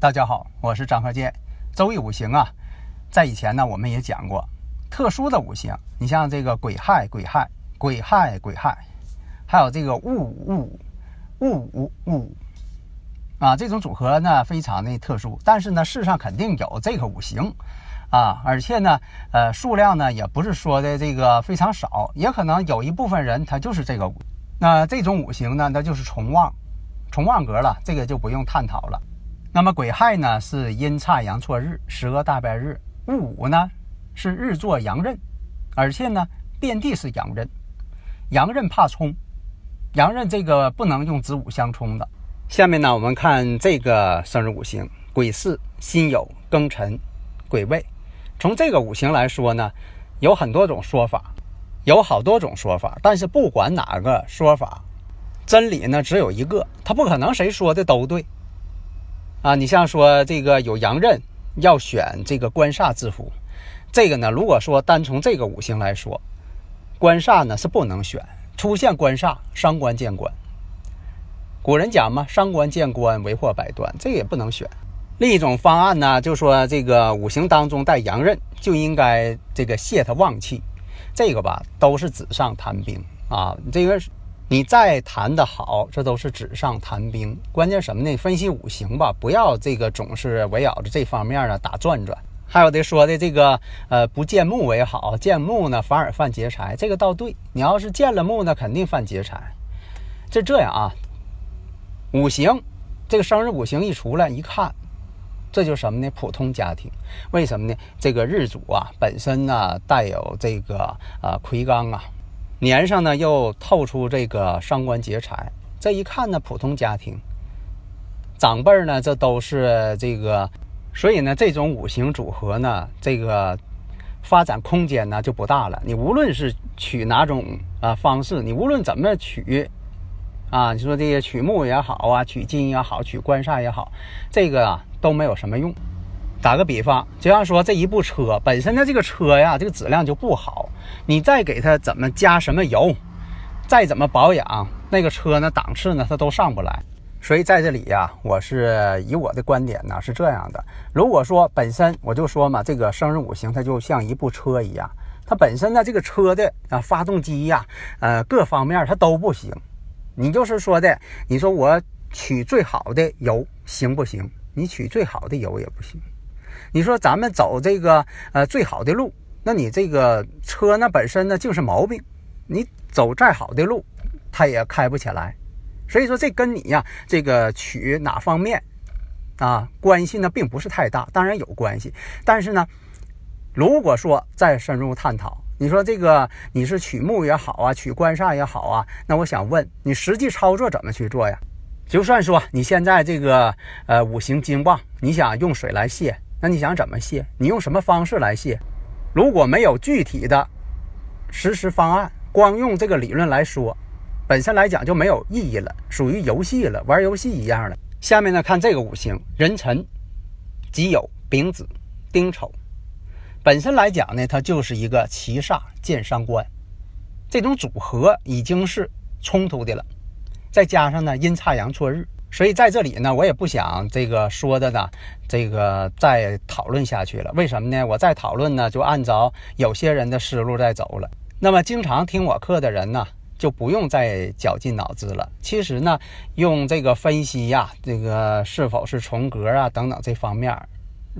大家好，我是张鹤剑。周易五行啊，在以前呢，我们也讲过特殊的五行。你像这个癸亥、癸亥、癸亥、癸亥，还有这个戊戊戊戊戊啊，这种组合呢非常的特殊。但是呢，世上肯定有这个五行啊，而且呢，呃，数量呢也不是说的这个非常少，也可能有一部分人他就是这个。那这种五行呢，那就是重旺，重旺格了，这个就不用探讨了。那么癸亥呢是阴差阳错日，十恶大败日；戊午呢是日坐阳刃，而且呢遍地是阳刃。阳刃怕冲，阳刃这个不能用子午相冲的。下面呢我们看这个生日五行：癸巳、辛酉、庚辰、癸未。从这个五行来说呢，有很多种说法，有好多种说法。但是不管哪个说法，真理呢只有一个，它不可能谁说的都对。啊，你像说这个有阳刃，要选这个官煞字符，这个呢，如果说单从这个五行来说，官煞呢是不能选，出现官煞伤官见官。古人讲嘛，伤官见官为祸百端，这个也不能选。另一种方案呢，就说这个五行当中带阳刃，就应该这个泄他旺气，这个吧都是纸上谈兵啊，这个。你再谈的好，这都是纸上谈兵。关键什么呢？分析五行吧，不要这个总是围绕着这方面呢打转转。还有的说的这个，呃，不见木为好，见木呢反而犯劫财，这个倒对。你要是见了木呢，肯定犯劫财。就这样啊，五行这个生日五行一出来一看，这就什么呢？普通家庭。为什么呢？这个日主啊本身呢带有这个啊魁罡啊。年上呢又透出这个伤官劫财，这一看呢，普通家庭，长辈呢这都是这个，所以呢这种五行组合呢，这个发展空间呢就不大了。你无论是取哪种啊方式，你无论怎么取啊，你说这些取木也好啊，取金也好，取官煞也好，这个啊都没有什么用。打个比方，就像说这一部车本身的这个车呀，这个质量就不好，你再给它怎么加什么油，再怎么保养，那个车呢档次呢它都上不来。所以在这里呀，我是以我的观点呢是这样的：如果说本身我就说嘛，这个生日五行它就像一部车一样，它本身呢这个车的啊发动机呀，呃各方面它都不行。你就是说的，你说我取最好的油行不行？你取最好的油也不行。你说咱们走这个呃最好的路，那你这个车呢本身呢就是毛病，你走再好的路，它也开不起来。所以说这跟你呀这个取哪方面啊关系呢并不是太大，当然有关系。但是呢，如果说再深入探讨，你说这个你是取木也好啊，取官煞也好啊，那我想问你实际操作怎么去做呀？就算说你现在这个呃五行金旺，你想用水来泄。那你想怎么泄？你用什么方式来泄？如果没有具体的实施方案，光用这个理论来说，本身来讲就没有意义了，属于游戏了，玩游戏一样的。下面呢，看这个五行：壬辰、己酉、丙子、丁丑。本身来讲呢，它就是一个七煞见伤官，这种组合已经是冲突的了。再加上呢，阴差阳错日。所以在这里呢，我也不想这个说的呢，这个再讨论下去了。为什么呢？我再讨论呢，就按照有些人的思路在走了。那么经常听我课的人呢，就不用再绞尽脑汁了。其实呢，用这个分析呀，这个是否是重格啊等等这方面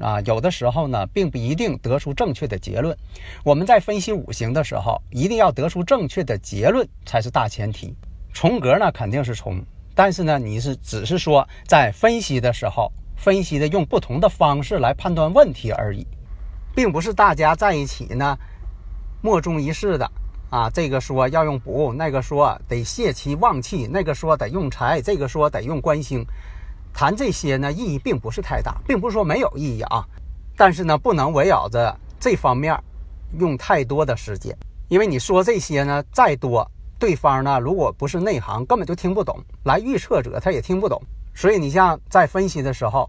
啊，有的时候呢，并不一定得出正确的结论。我们在分析五行的时候，一定要得出正确的结论才是大前提。重格呢，肯定是重。但是呢，你是只是说在分析的时候，分析的用不同的方式来判断问题而已。并不是大家在一起呢莫衷一是的啊。这个说要用补，那个说得泄气旺气，那个说得用财，这个说得用官星。谈这些呢，意义并不是太大，并不是说没有意义啊。但是呢，不能围绕着这方面用太多的时间，因为你说这些呢再多，对方呢如果不是内行，根本就听不懂；来预测者他也听不懂。所以你像在分析的时候，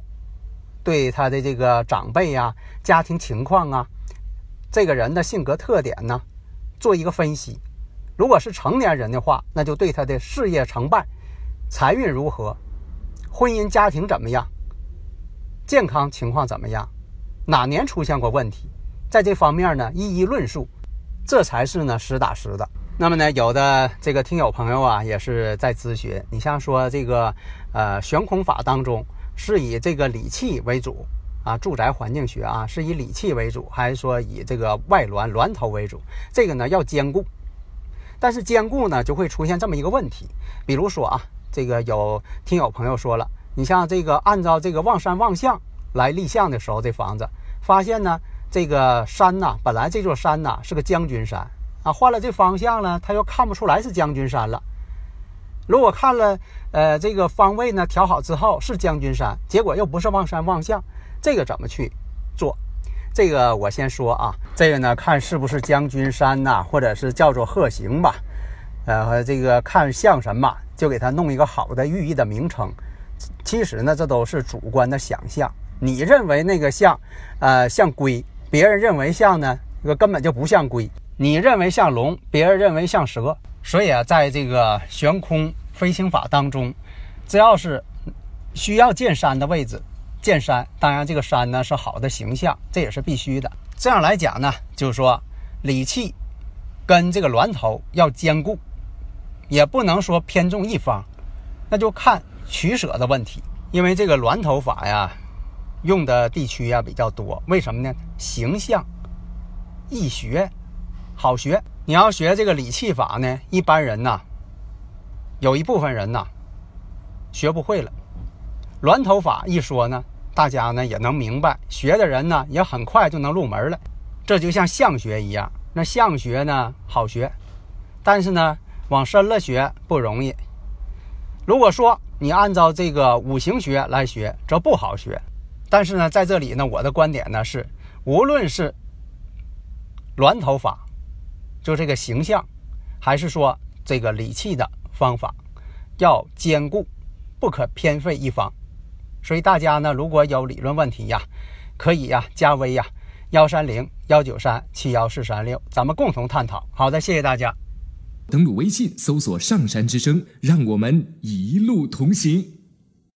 对他的这个长辈呀、家庭情况啊、这个人的性格特点呢，做一个分析。如果是成年人的话，那就对他的事业成败、财运如何、婚姻家庭怎么样、健康情况怎么样。哪年出现过问题，在这方面呢一一论述，这才是呢实打实的。那么呢，有的这个听友朋友啊，也是在咨询，你像说这个呃悬空法当中是以这个理气为主啊，住宅环境学啊是以理气为主，还是说以这个外峦峦头为主？这个呢要兼顾，但是兼顾呢就会出现这么一个问题，比如说啊，这个有听友朋友说了，你像这个按照这个望山望向。来立项的时候，这房子发现呢，这个山呐，本来这座山呐是个将军山啊，换了这方向呢，他又看不出来是将军山了。如果看了，呃，这个方位呢调好之后是将军山，结果又不是望山望向，这个怎么去做？这个我先说啊，这个呢看是不是将军山呐，或者是叫做鹤形吧，呃，这个看像什么，就给他弄一个好的寓意的名称。其实呢，这都是主观的想象。你认为那个像，呃，像龟；别人认为像呢，这个根本就不像龟。你认为像龙，别人认为像蛇。所以啊，在这个悬空飞行法当中，只要是需要见山的位置，见山，当然这个山呢是好的形象，这也是必须的。这样来讲呢，就是说理气跟这个峦头要兼顾，也不能说偏重一方，那就看取舍的问题。因为这个峦头法呀。用的地区呀比较多，为什么呢？形象易学，好学。你要学这个理气法呢，一般人呐，有一部分人呐，学不会了。峦头法一说呢，大家呢也能明白，学的人呢也很快就能入门了。这就像相学一样，那相学呢好学，但是呢往深了学不容易。如果说你按照这个五行学来学，则不好学。但是呢，在这里呢，我的观点呢是，无论是峦头法，就这个形象，还是说这个理气的方法，要兼顾，不可偏废一方。所以大家呢，如果有理论问题呀，可以呀加微呀幺三零幺九三七幺四三六，咱们共同探讨。好的，谢谢大家。登录微信搜索“上山之声”，让我们一路同行。